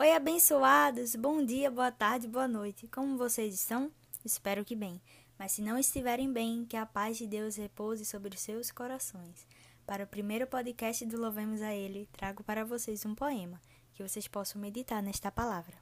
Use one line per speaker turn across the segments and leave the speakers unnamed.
Oi, abençoados! Bom dia, boa tarde, boa noite. Como vocês estão? Espero que bem. Mas se não estiverem bem, que a paz de Deus repouse sobre os seus corações. Para o primeiro podcast do Louvemos a Ele, trago para vocês um poema, que vocês possam meditar nesta palavra.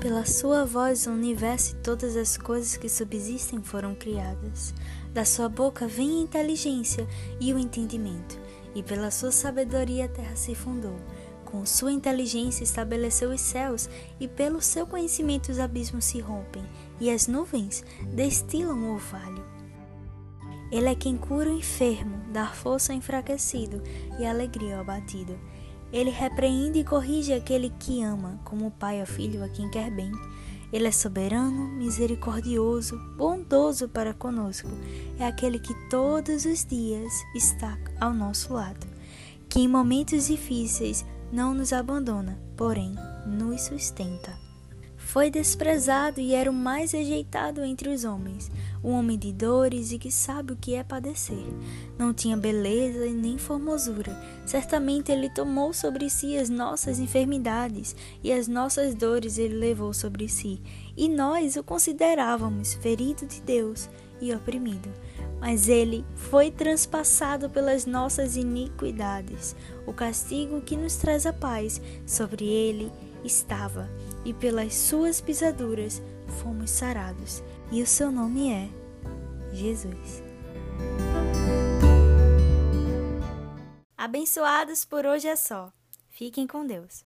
Pela sua voz, o universo e todas as coisas que subsistem foram criadas. Da sua boca vem a inteligência e o entendimento e pela sua sabedoria a terra se fundou. Com sua inteligência estabeleceu os céus, e pelo seu conhecimento os abismos se rompem, e as nuvens destilam o orvalho. Ele é quem cura o enfermo, dá força ao enfraquecido e alegria ao abatido. Ele repreende e corrige aquele que ama, como o pai ao filho a quem quer bem. Ele é soberano, misericordioso, bondoso para conosco. É aquele que todos os dias está ao nosso lado, que em momentos difíceis não nos abandona, porém nos sustenta. Foi desprezado e era o mais rejeitado entre os homens, um homem de dores e que sabe o que é padecer. Não tinha beleza e nem formosura. Certamente ele tomou sobre si as nossas enfermidades e as nossas dores ele levou sobre si. E nós o considerávamos ferido de Deus e oprimido. Mas ele foi transpassado pelas nossas iniquidades. O castigo que nos traz a paz sobre ele estava, e pelas suas pisaduras fomos sarados, e o seu nome é Jesus. Abençoados por hoje é só. Fiquem com Deus.